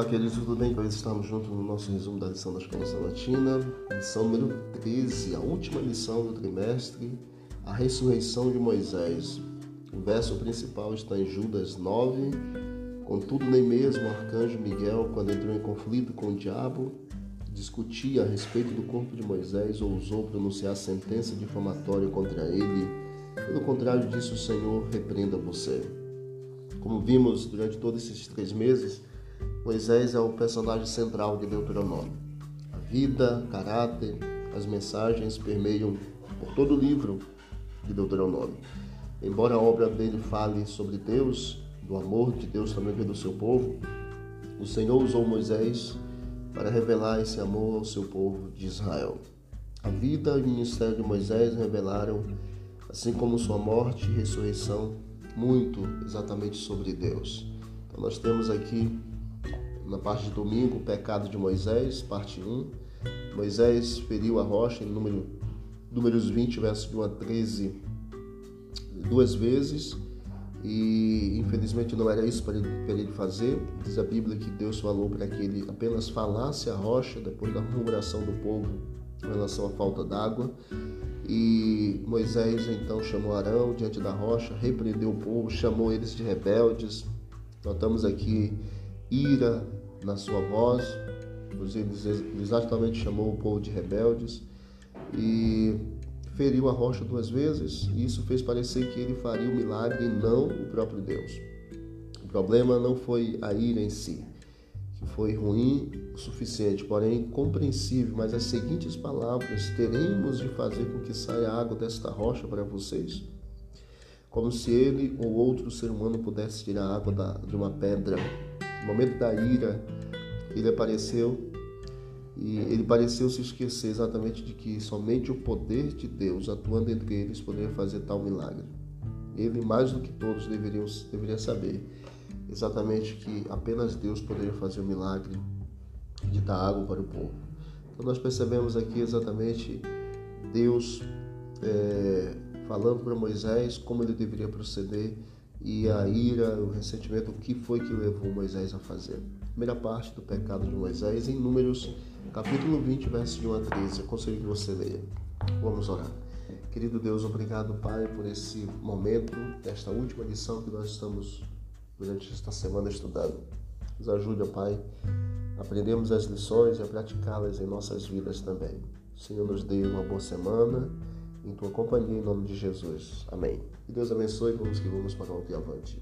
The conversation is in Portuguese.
queridos, tudo bem? Nós estamos juntos no nosso resumo da lição da Escola Sabatina, lição número 13, a última lição do trimestre, a ressurreição de Moisés. O verso principal está em Judas 9. Contudo, nem mesmo o arcanjo Miguel, quando entrou em conflito com o diabo, discutia a respeito do corpo de Moisés, ousou pronunciar sentença difamatória contra ele. Pelo contrário disso, o Senhor repreenda você. Como vimos durante todos esses três meses, Moisés é o personagem central de Deuteronômio. A vida, caráter, as mensagens permeiam por todo o livro de Deuteronômio. Embora a obra dele fale sobre Deus, do amor de Deus também pelo seu povo, o Senhor usou Moisés para revelar esse amor ao seu povo de Israel. A vida e o ministério de Moisés revelaram, assim como sua morte e ressurreição, muito exatamente sobre Deus. Então nós temos aqui na parte de domingo, o pecado de Moisés, parte 1. Moisés feriu a rocha em número, números 20, versos de 1 a 13, duas vezes. E infelizmente não era isso para ele, para ele fazer. Diz a Bíblia que Deus falou para que ele apenas falasse a rocha depois da murmuração do povo em relação à falta d'água. E Moisés então chamou Arão diante da rocha, repreendeu o povo, chamou eles de rebeldes. Notamos aqui ira na sua voz, ele exatamente chamou o povo de rebeldes e feriu a rocha duas vezes, e isso fez parecer que ele faria o milagre e não o próprio Deus. O problema não foi a ira em si, que foi ruim o suficiente, porém compreensível, mas as seguintes palavras: teremos de fazer com que saia água desta rocha para vocês? Como se ele ou outro ser humano pudesse tirar água de uma pedra no momento da ira, ele apareceu e ele pareceu se esquecer exatamente de que somente o poder de Deus atuando entre eles poderia fazer tal milagre. Ele, mais do que todos, deveriam, deveria saber exatamente que apenas Deus poderia fazer o milagre de dar água para o povo. Então nós percebemos aqui exatamente Deus é, falando para Moisés como ele deveria proceder e a ira, o ressentimento, o que foi que levou Moisés a fazer. Primeira parte do pecado de Moisés em Números, capítulo 20, versos de 1 a 13. Eu aconselho que você leia. Vamos orar. Querido Deus, obrigado, Pai, por esse momento, desta última lição que nós estamos durante esta semana estudando. Nos ajude, Pai, a aprendermos as lições e a praticá-las em nossas vidas também. O Senhor nos dê uma boa semana em tua companhia, em nome de Jesus. Amém. Que Deus abençoe. Vamos que vamos para o avante.